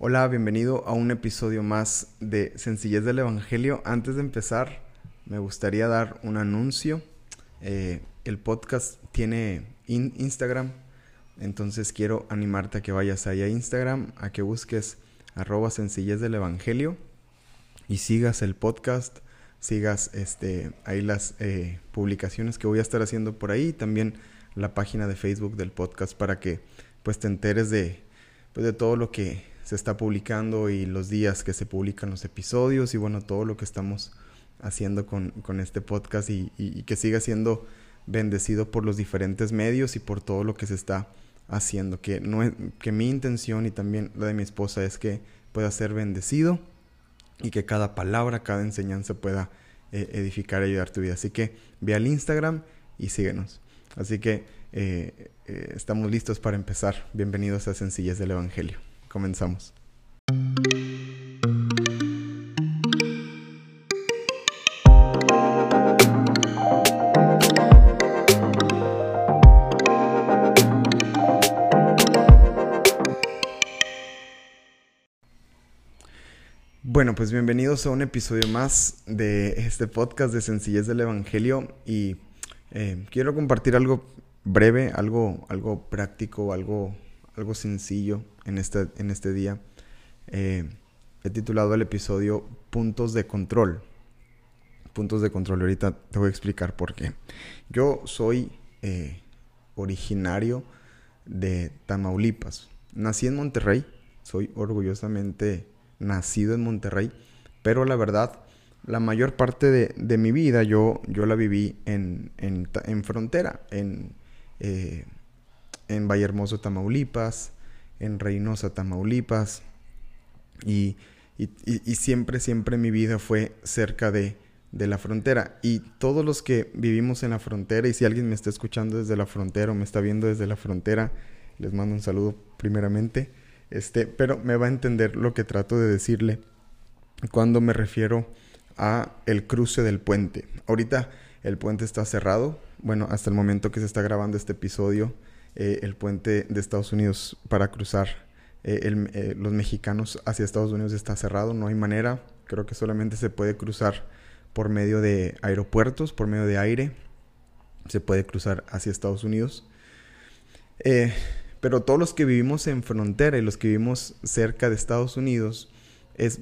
Hola, bienvenido a un episodio más de Sencillez del Evangelio. Antes de empezar, me gustaría dar un anuncio. Eh, el podcast tiene Instagram, entonces quiero animarte a que vayas ahí a Instagram, a que busques arroba sencillez del Evangelio y sigas el podcast, sigas este, ahí las eh, publicaciones que voy a estar haciendo por ahí, también la página de Facebook del podcast para que pues te enteres de, pues, de todo lo que se está publicando y los días que se publican los episodios y bueno, todo lo que estamos haciendo con, este podcast y, que siga siendo bendecido por los diferentes medios y por todo lo que se está haciendo. Que, no que mi intención y también la de mi esposa es que pueda ser bendecido y que cada palabra, cada enseñanza pueda eh, edificar y ayudar tu vida. Así que ve al Instagram y síguenos. Así que eh, eh, estamos listos para empezar. Bienvenidos a Sencillez del Evangelio. Comenzamos. Bueno, pues bienvenidos a un episodio más de este podcast de Sencillez del Evangelio y eh, quiero compartir algo breve, algo, algo práctico, algo, algo sencillo en este, en este día. Eh, he titulado el episodio Puntos de Control. Puntos de control. Ahorita te voy a explicar por qué. Yo soy eh, originario de Tamaulipas. Nací en Monterrey. Soy orgullosamente nacido en Monterrey. Pero la verdad, la mayor parte de, mi vida yo, yo la viví en, en, frontera. En, eh, en Vallehermoso, Tamaulipas en Reynosa, Tamaulipas. Y, siempre, siempre mi vida fue cerca de, la frontera. Y todos los que vivimos en la frontera, y si alguien me está escuchando desde la frontera o me está viendo desde la frontera, les mando un saludo primeramente. Este, pero me va a entender lo que trato de decirle cuando me refiero a el cruce del puente. Ahorita el puente está cerrado. Bueno, hasta el momento que se está grabando este episodio, eh, el puente de Estados Unidos para cruzar eh, eh, los mexicanos hacia Estados Unidos está cerrado, no hay manera, creo que solamente se puede cruzar por medio de aeropuertos, por medio de aire, se puede cruzar hacia Estados Unidos. pero todos los que vivimos en frontera y los que vivimos cerca de Estados Unidos, es,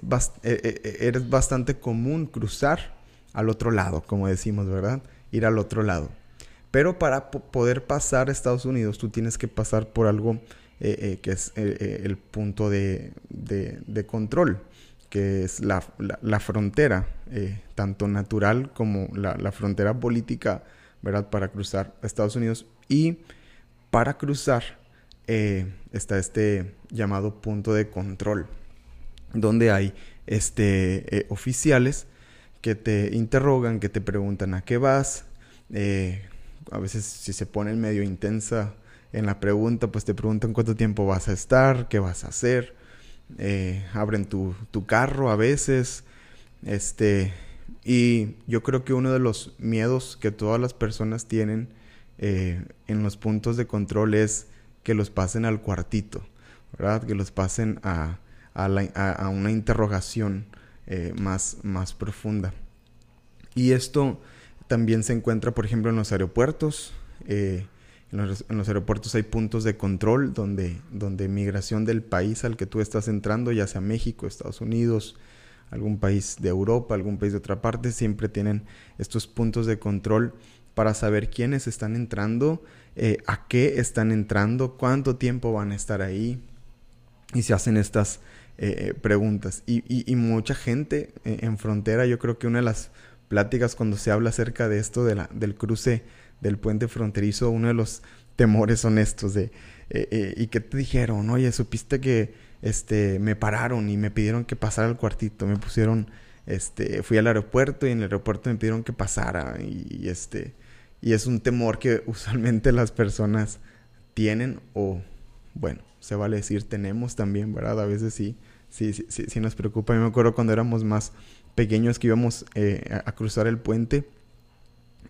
bastante común cruzar al otro lado, como decimos, ¿verdad? Ir al otro lado. Pero para poder pasar a Estados Unidos, tú tienes que pasar por algo eh, eh, que es eh, el punto de, control, que es la, frontera, tanto natural como la, frontera política, ¿verdad? Para cruzar a Estados Unidos. Y para cruzar está este llamado punto de control, donde hay este, oficiales que te interrogan, que te preguntan a qué vas, a veces si se pone medio intensa en la pregunta, pues te preguntan cuánto tiempo vas a estar, qué vas a hacer, eh, abren tu, carro a veces, este, y yo creo que uno de los miedos que todas las personas tienen eh, en los puntos de control es que los pasen al cuartito, ¿verdad? Que los pasen a, a, una interrogación eh, más, más profunda. Y esto también se encuentra, por ejemplo, en los aeropuertos. Eh, en, los, aeropuertos hay puntos de control donde, donde migración del país al que tú estás entrando, ya sea México, Estados Unidos, algún país de Europa, algún país de otra parte, siempre tienen estos puntos de control para saber quiénes están entrando, eh, a qué están entrando, cuánto tiempo van a estar ahí. Y se hacen estas eh, preguntas. Y, y, mucha gente en frontera, yo creo que una de las pláticas cuando se habla acerca de esto de la, del cruce del puente fronterizo, uno de los temores son estos de, eh, eh, ¿y qué te dijeron? Oye, supiste que este, me pararon y me pidieron que pasara al cuartito, me pusieron, este, fui al aeropuerto y en el aeropuerto me pidieron que pasara y, este, y es un temor que usualmente las personas tienen o, bueno, se vale decir tenemos también, ¿verdad? A veces sí, sí, sí, sí, sí nos preocupa. Yo me acuerdo cuando éramos más pequeños que íbamos eh, a, cruzar el puente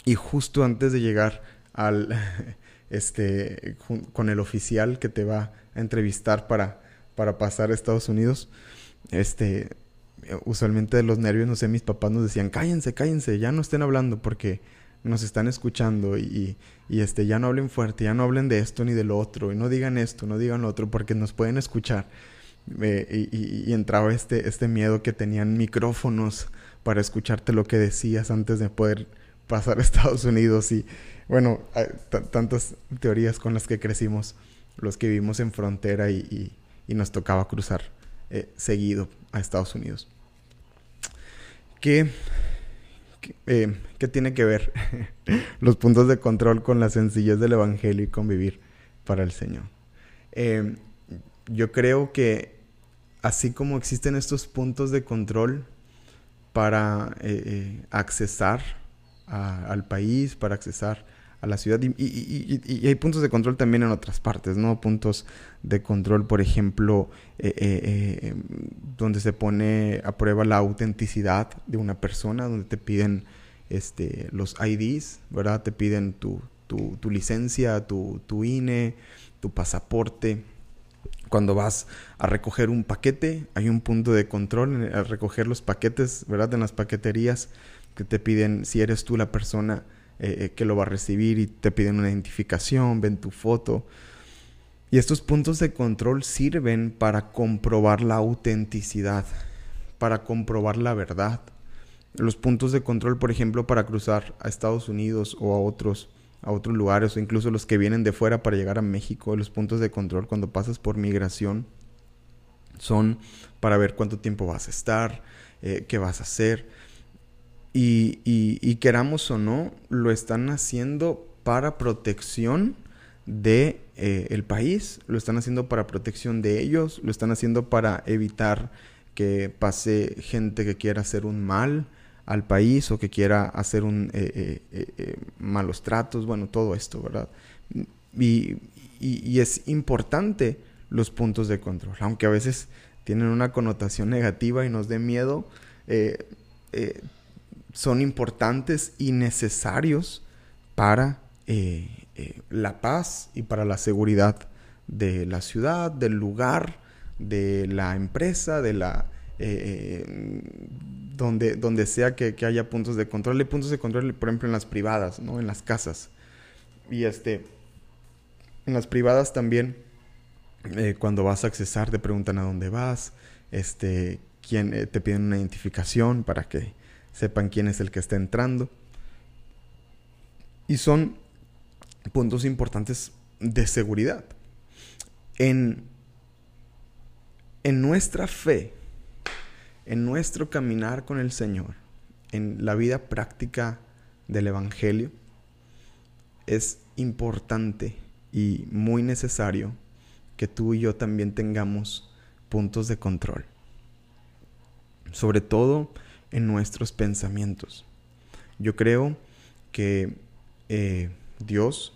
y justo antes de llegar al este con el oficial que te va a entrevistar para para pasar a Estados Unidos, este, usualmente de los nervios, no sé, mis papás nos decían, cállense, cállense, ya no estén hablando porque nos están escuchando y, y, este, ya no hablen fuerte, ya no hablen de esto ni de lo otro, y no digan esto, no digan lo otro, porque nos pueden escuchar. Eh, y, entraba este, este miedo que tenían micrófonos para escucharte lo que decías antes de poder pasar a Estados Unidos y bueno, tantas teorías con las que crecimos los que vivimos en frontera y, y nos tocaba cruzar eh, seguido a Estados Unidos. ¿Qué, eh, ¿Qué, tiene que ver los puntos de control con la sencillez del Evangelio y convivir para el Señor? Eh, yo creo que así como existen estos puntos de control para accesar al país, para accesar a la ciudad. Y, hay puntos de control también en otras partes, ¿no? Puntos de control, por ejemplo, eh, eh, eh, donde se pone a prueba la autenticidad de una persona, donde te piden este, los IDs, ¿verdad? Te piden tu, tu, tu licencia, tu INE, tu pasaporte. Cuando vas a recoger un paquete, hay un punto de control al recoger los paquetes, ¿verdad? En las paqueterías que te piden si eres tú la persona eh, eh, que lo va a recibir y te piden una identificación, ven tu foto. Y estos puntos de control sirven para comprobar la autenticidad, para comprobar la verdad. Los puntos de control, por ejemplo, para cruzar a Estados Unidos o a otros a otros lugares o incluso los que vienen de fuera para llegar a México, los puntos de control cuando pasas por migración son para ver cuánto tiempo vas a estar, eh, qué vas a hacer. Y, queramos o no, lo están haciendo para protección de eh, el país, lo están haciendo para protección de ellos, lo están haciendo para evitar que pase gente que quiera hacer un mal al país o que quiera hacer un eh, eh, malos tratos, bueno, todo esto, ¿verdad? Y, y, es importante los puntos de control, aunque a veces tienen una connotación negativa y nos dé miedo son importantes y necesarios para eh, eh, la paz y para la seguridad de la ciudad, del lugar, de la empresa, de la eh, donde, donde sea que, haya puntos de control. Hay puntos de control, por ejemplo, en las privadas, ¿no? En las casas. Y este, en las privadas también, cuando vas a accesar, te preguntan a dónde vas, este, quién, te piden una identificación para que sepan quién es el que está entrando. Y son puntos importantes de seguridad. En, en nuestra fe, en nuestro caminar con el Señor, en la vida práctica del Evangelio, es importante y muy necesario que tú y yo también tengamos puntos de control. Sobre todo en nuestros pensamientos. Yo creo que eh, Dios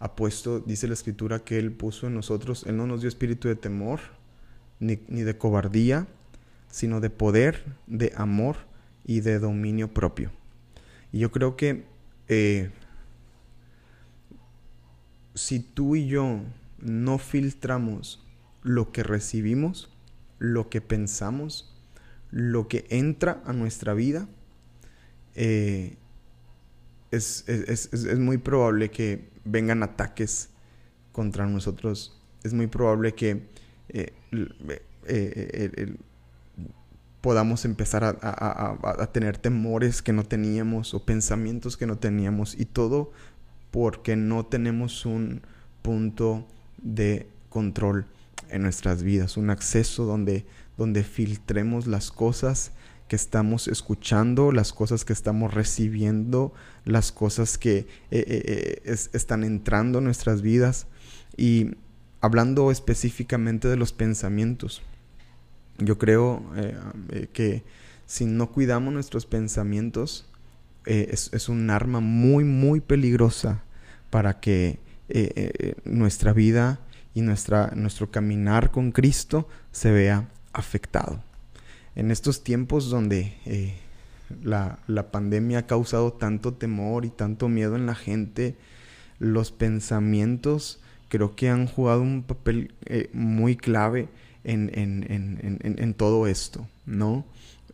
ha puesto, dice la escritura, que Él puso en nosotros, Él no nos dio espíritu de temor ni, de cobardía, sino de poder, de amor y de dominio propio. Y yo creo que eh, si tú y yo no filtramos lo que recibimos, lo que pensamos, lo que entra a nuestra vida, eh, es, muy probable que vengan ataques contra nosotros. Es muy probable que eh, podamos empezar a, tener temores que no teníamos o pensamientos que no teníamos y todo porque no tenemos un punto de control en nuestras vidas, un acceso donde donde filtremos las cosas que estamos escuchando, las cosas que estamos recibiendo, las cosas que eh, eh, eh, están entrando en nuestras vidas. Y hablando específicamente de los pensamientos, yo creo que si no cuidamos nuestros pensamientos, es, es, un arma muy, muy peligrosa para que nuestra vida y nuestra, nuestro caminar con Cristo se vea afectado. En estos tiempos donde eh, la, pandemia ha causado tanto temor y tanto miedo en la gente, los pensamientos creo que han jugado un papel eh, muy clave en, en, todo esto, ¿no?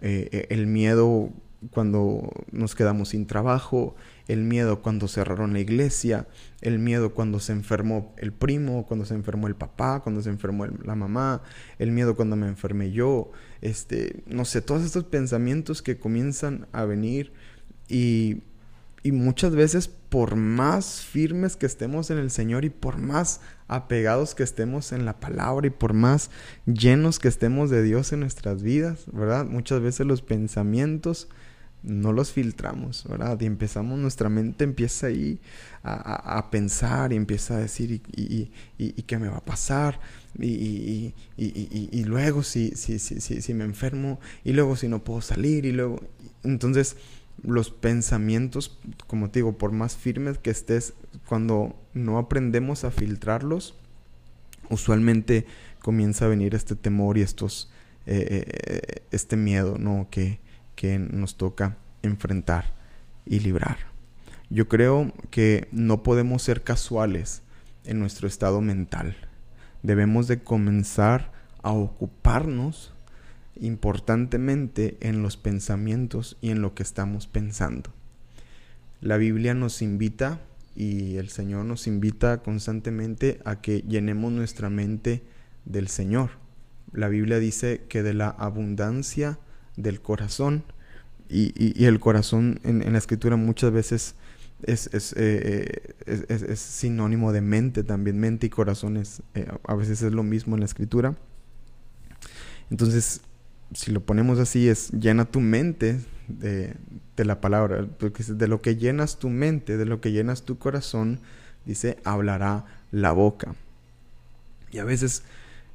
Eh, eh, el miedo cuando nos quedamos sin trabajo, el miedo cuando cerraron la iglesia, el miedo cuando se enfermó el primo, cuando se enfermó el papá, cuando se enfermó la mamá, el miedo cuando me enfermé yo, este, no sé, todos estos pensamientos que comienzan a venir y, y muchas veces por más firmes que estemos en el Señor y por más apegados que estemos en la palabra y por más llenos que estemos de Dios en nuestras vidas, ¿verdad? Muchas veces los pensamientos no los filtramos, ¿verdad? Y empezamos, nuestra mente empieza ahí a, pensar y empieza a decir, ¿y, y, qué me va a pasar? Y, luego si, si, si, si, me enfermo, y luego si no puedo salir, y luego... Entonces, los pensamientos, como te digo, por más firmes que estés, cuando no aprendemos a filtrarlos, usualmente comienza a venir este temor y estos, eh, eh, este miedo, ¿no? Que, que nos toca enfrentar y librar. Yo creo que no podemos ser casuales en nuestro estado mental. Debemos de comenzar a ocuparnos importantemente en los pensamientos y en lo que estamos pensando. La Biblia nos invita y el Señor nos invita constantemente a que llenemos nuestra mente del Señor. La Biblia dice que de la abundancia del corazón y, el corazón en, la escritura muchas veces es, eh, es, sinónimo de mente también. Mente y corazón eh, a veces es lo mismo en la escritura. Entonces, si lo ponemos así, es llena tu mente de, de la palabra. Porque de lo que llenas tu mente, de lo que llenas tu corazón, dice, hablará la boca. Y a veces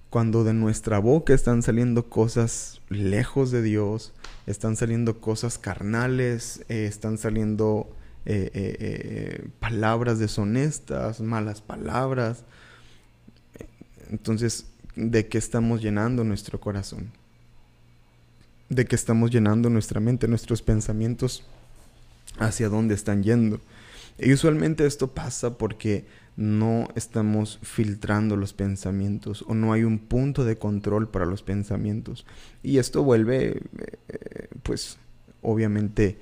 cuando de nuestra boca están saliendo cosas lejos de Dios, están saliendo cosas carnales, eh, están saliendo eh, eh, palabras deshonestas, malas palabras. Entonces, ¿de qué estamos llenando nuestro corazón? ¿De qué estamos llenando nuestra mente, nuestros pensamientos? ¿Hacia dónde están yendo? Y usualmente esto pasa porque no estamos filtrando los pensamientos o no hay un punto de control para los pensamientos. Y esto vuelve, eh, pues, obviamente,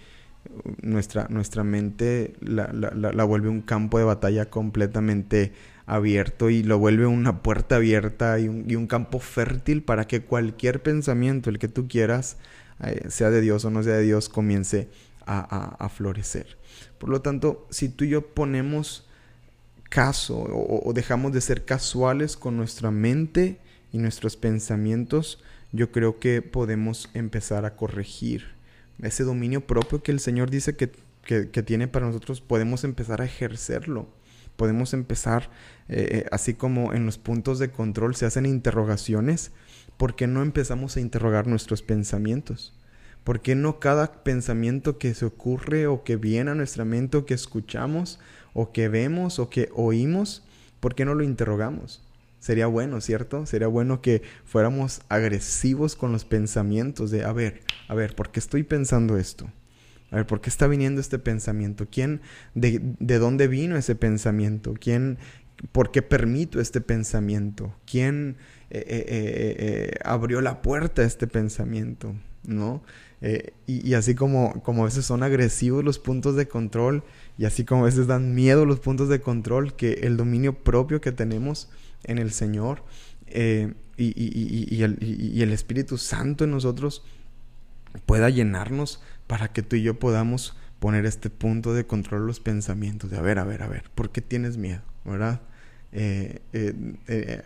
nuestra, nuestra mente la, la, vuelve un campo de batalla completamente abierto y lo vuelve una puerta abierta y un, campo fértil para que cualquier pensamiento, el que tú quieras, eh, sea de Dios o no sea de Dios, comience a, a florecer. Por lo tanto, si tú y yo ponemos caso o, dejamos de ser casuales con nuestra mente y nuestros pensamientos, yo creo que podemos empezar a corregir ese dominio propio que el Señor dice que, tiene para nosotros, podemos empezar a ejercerlo. Podemos empezar, eh, eh, así como en los puntos de control se hacen interrogaciones, ¿por qué no empezamos a interrogar nuestros pensamientos? ¿Por qué no cada pensamiento que se ocurre o que viene a nuestra mente o que escuchamos o que vemos o que oímos, ¿por qué no lo interrogamos? Sería bueno, ¿cierto? Sería bueno que fuéramos agresivos con los pensamientos de, a ver, a ver, ¿por qué estoy pensando esto? A ver, ¿por qué está viniendo este pensamiento? ¿Quién, de, de dónde vino ese pensamiento? ¿Quién, por qué permito este pensamiento? ¿Quién eh, eh, eh, abrió la puerta a este pensamiento? ¿No? y, así como, como a veces son agresivos los puntos de control, y así como a veces dan miedo los puntos de control, que el dominio propio que tenemos en el Señor y, el, Espíritu Santo en nosotros pueda llenarnos para que tú y yo podamos poner este punto de control los pensamientos. De a ver, a ver, a ver, ¿por qué tienes miedo? ¿Verdad? Eh, eh,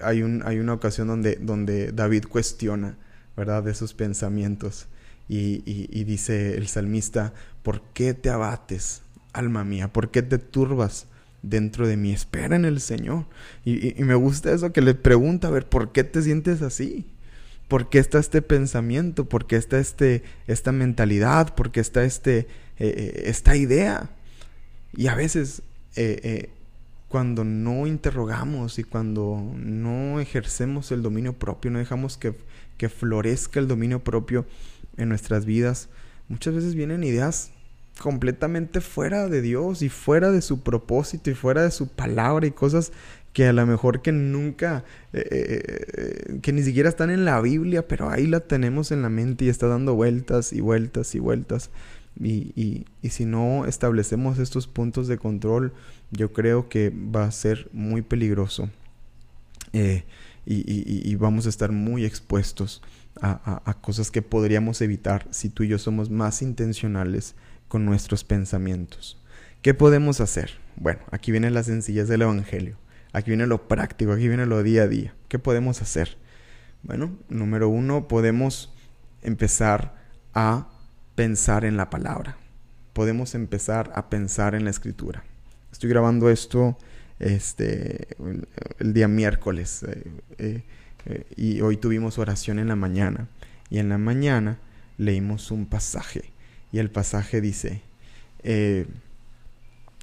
hay, un, hay una ocasión donde, donde David cuestiona, ¿verdad? De sus pensamientos. Y, y, dice el salmista, ¿por qué te abates? alma mía, ¿por qué te turbas dentro de mí? Espera en el Señor. Y, me gusta eso que le pregunta, a ver, ¿por qué te sientes así? ¿Por qué está este pensamiento? ¿Por qué está este, esta mentalidad? ¿Por qué está este, eh, eh, esta idea? Y a veces, eh, cuando no interrogamos y cuando no ejercemos el dominio propio, no dejamos que, que florezca el dominio propio en nuestras vidas, muchas veces vienen ideas completamente fuera de Dios y fuera de su propósito y fuera de su palabra y cosas que a lo mejor que nunca, eh, eh, eh, que ni siquiera están en la Biblia, pero ahí la tenemos en la mente y está dando vueltas y vueltas y vueltas. Y, y, y, si no establecemos estos puntos de control, yo creo que va a ser muy peligroso. y, y, vamos a estar muy expuestos a, a, cosas que podríamos evitar si tú y yo somos más intencionales con nuestros pensamientos. ¿Qué podemos hacer? Bueno, aquí viene la sencillez del Evangelio. Aquí viene lo práctico, aquí viene lo día a día. ¿Qué podemos hacer? Bueno, número uno, podemos empezar a pensar en la palabra. Podemos empezar a pensar en la escritura. Estoy grabando esto este, el, día miércoles eh, eh, eh, y hoy tuvimos oración en la mañana. Y en la mañana leímos un pasaje y el pasaje dice,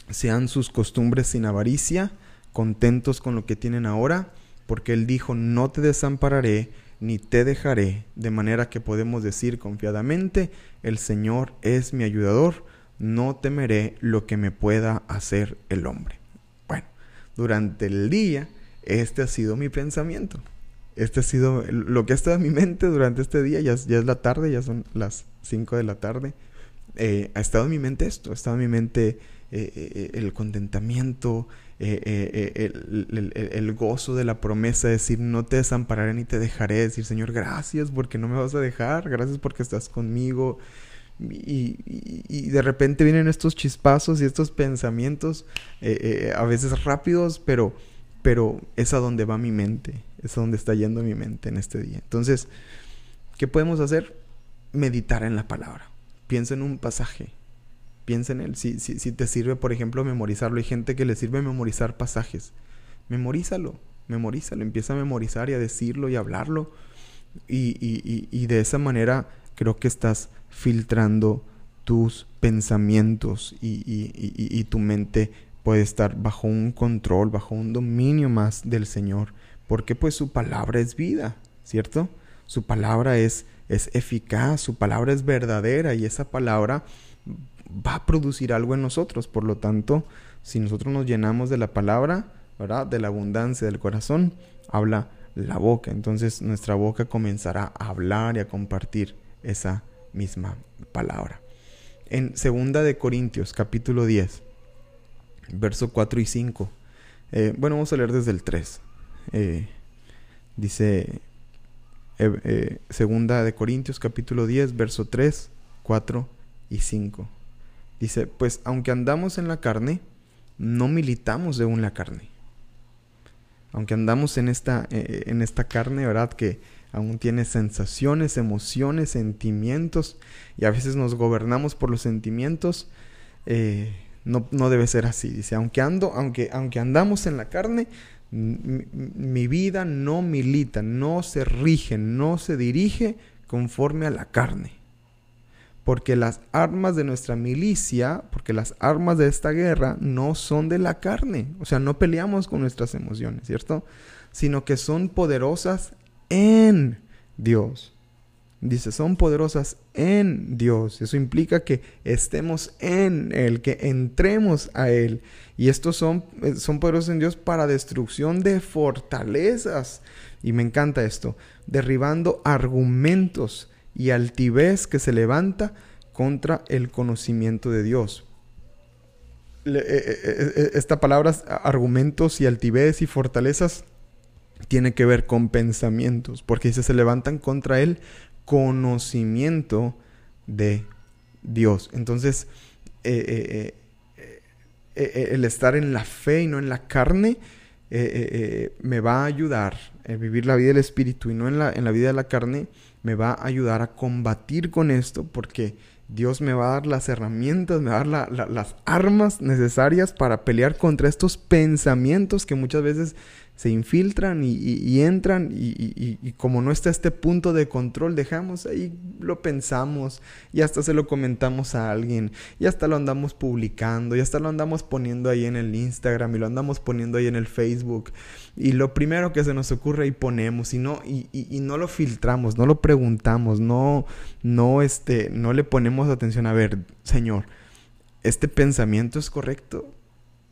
sean sus costumbres sin avaricia, contentos con lo que tienen ahora, porque Él dijo, no te desampararé ni te dejaré, de manera que podemos decir confiadamente, el Señor es mi ayudador, no temeré lo que me pueda hacer el hombre. Bueno, durante el día, este ha sido mi pensamiento. Este ha sido lo que ha estado en mi mente durante este día, ya, ya es la tarde, ya son las 5 de la tarde. Eh, ha estado en mi mente esto, ha estado en mi mente eh, eh, el contentamiento, eh, el, gozo de la promesa, decir, no te desampararé ni te dejaré, decir, Señor, gracias porque no me vas a dejar, gracias porque estás conmigo. Y, de repente vienen estos chispazos y estos pensamientos, a veces rápidos, pero, pero es a donde va mi mente, es a donde está yendo mi mente en este día. Entonces, ¿qué podemos hacer? Meditar en la palabra. Piensa en un pasaje, Piensa en él. Si, si, te sirve, por ejemplo, memorizarlo. Hay gente que le sirve memorizar pasajes. Memorízalo, memorízalo. Empieza a memorizar y a decirlo y a hablarlo. Y, y, y, de esa manera creo que estás filtrando tus pensamientos y, tu mente puede estar bajo un control, bajo un dominio más del Señor. Porque pues su palabra es vida, ¿cierto? Su palabra es, es eficaz, su palabra es verdadera y esa palabra va a producir algo en nosotros. Por lo tanto, si nosotros nos llenamos de la palabra, ¿verdad? De la abundancia del corazón, habla la boca. Entonces nuestra boca comenzará a hablar y a compartir esa misma palabra. En segunda de Corintios, capítulo 10, verso 4 y 5. Eh, bueno, vamos a leer desde el 3. Eh, dice eh, segunda de Corintios, capítulo 10, verso 3, 4 y 5. Dice, pues aunque andamos en la carne, no militamos según la carne. Aunque andamos en esta, eh, eh, en esta carne, ¿verdad? Que aún tiene sensaciones, emociones, sentimientos, y a veces nos gobernamos por los sentimientos, eh, no, no, debe ser así. Dice, aunque, ando, aunque, aunque andamos en la carne, mi vida no milita, no se rige, no se dirige conforme a la carne porque las armas de nuestra milicia, porque las armas de esta guerra no son de la carne, o sea, no peleamos con nuestras emociones, ¿cierto? Sino que son poderosas en Dios. Dice, son poderosas en Dios. Eso implica que estemos en Él, que entremos a Él. Y estos son, eh, son poderosos en Dios para destrucción de fortalezas. Y me encanta esto, derribando argumentos y altivez que se levanta contra el conocimiento de Dios. Eh, eh, eh, esta palabra, argumentos y altivez y fortalezas, tiene que ver con pensamientos, porque dice, se levantan contra el conocimiento de Dios. Entonces, el estar en la fe y no en la carne, me va a ayudar a vivir la vida del Espíritu y no en la, en la vida de la carne, me va a ayudar a combatir con esto porque Dios me va a dar las herramientas, me va a dar las armas necesarias para pelear contra estos pensamientos que muchas veces se infiltran y, entran y, como no está este punto de control, dejamos ahí, lo pensamos y hasta se lo comentamos a alguien y hasta lo andamos publicando y hasta lo andamos poniendo ahí en el Instagram y lo andamos poniendo ahí en el Facebook y lo primero que se nos ocurre ahí ponemos y no, y, no lo filtramos, no lo preguntamos, no, no, este, no le ponemos atención a ver, Señor, ¿este pensamiento es correcto?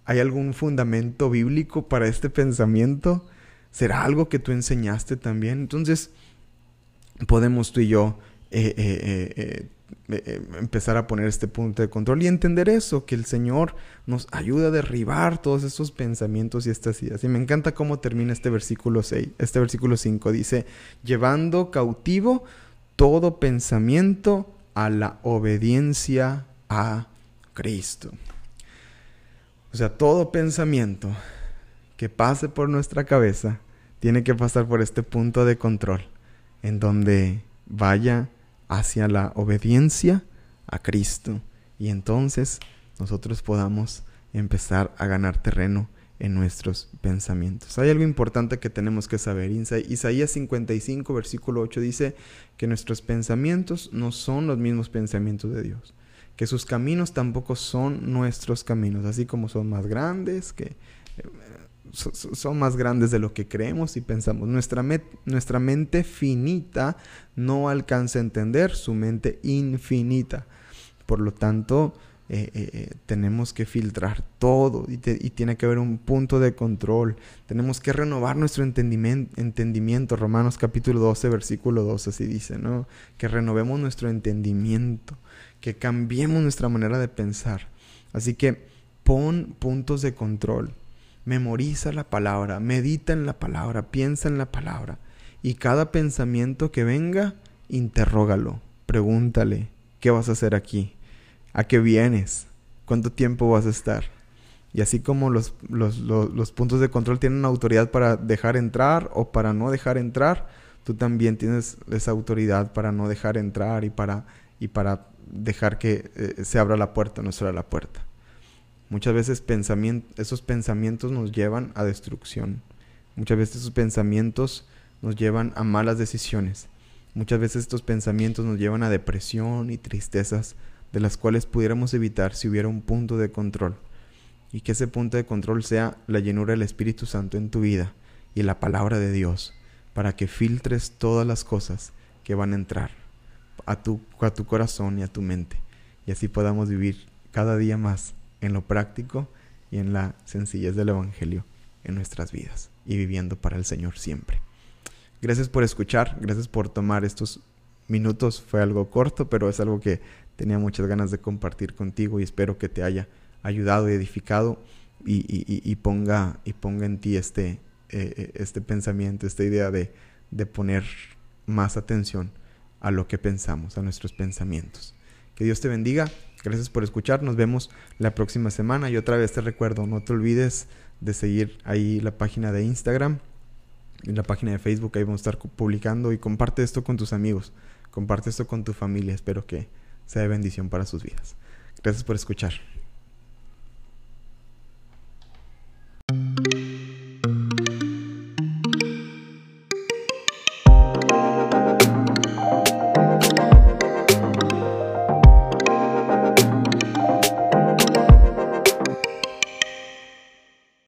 ¿Hay algún fundamento bíblico para este pensamiento? ¿Será algo que tú enseñaste también? Entonces, podemos tú y yo eh, eh, eh, empezar a poner este punto de control y entender eso, que el Señor nos ayuda a derribar todos esos pensamientos y estas ideas. Y me encanta cómo termina este versículo 6, este versículo 5 dice, llevando cautivo todo pensamiento a la obediencia a Cristo. O sea, todo pensamiento que pase por nuestra cabeza tiene que pasar por este punto de control, en donde vaya hacia la obediencia a Cristo. Y entonces nosotros podamos empezar a ganar terreno en nuestros pensamientos. Hay algo importante que tenemos que saber. Isaías 55, versículo 8 dice que nuestros pensamientos no son los mismos pensamientos de Dios que sus caminos tampoco son nuestros caminos, así como son más grandes, que eh, son más grandes de lo que creemos y pensamos. Nuestra, mente finita no alcanza a entender su mente infinita. Por lo tanto, eh, eh, tenemos que filtrar todo y, tiene que haber un punto de control. Tenemos que renovar nuestro entendimiento, entendimiento. Romanos capítulo 12, versículo 2, así dice, ¿no? Que renovemos nuestro entendimiento que cambiemos nuestra manera de pensar. Así que pon puntos de control, memoriza la palabra, medita en la palabra, piensa en la palabra. Y cada pensamiento que venga, interrógalo, pregúntale, ¿qué vas a hacer aquí? ¿A qué vienes? ¿Cuánto tiempo vas a estar? Y así como los, los, los, puntos de control tienen autoridad para dejar entrar o para no dejar entrar, tú también tienes esa autoridad para no dejar entrar y para, y para dejar que eh, se abra la puerta, no será la puerta. Muchas veces esos pensamientos nos llevan a destrucción. Muchas veces esos pensamientos nos llevan a malas decisiones. Muchas veces estos pensamientos nos llevan a depresión y tristezas de las cuales pudiéramos evitar si hubiera un punto de control. Y que ese punto de control sea la llenura del Espíritu Santo en tu vida y la palabra de Dios, para que filtres todas las cosas que van a entrar a tu, a tu corazón y a tu mente. Y así podamos vivir cada día más en lo práctico y en la sencillez del Evangelio en nuestras vidas y viviendo para el Señor siempre. Gracias por escuchar, gracias por tomar estos minutos. Fue algo corto, pero es algo que tenía muchas ganas de compartir contigo y espero que te haya ayudado y edificado y, ponga, y ponga en ti este, eh, eh, este pensamiento, esta idea de, de poner más atención a lo que pensamos, a nuestros pensamientos. Que Dios te bendiga. Gracias por escuchar. Nos vemos la próxima semana. Y otra vez te recuerdo, no te olvides de seguir ahí la página de Instagram y la página de Facebook. Ahí vamos a estar publicando y comparte esto con tus amigos. Comparte esto con tu familia. Espero que sea de bendición para sus vidas. Gracias por escuchar.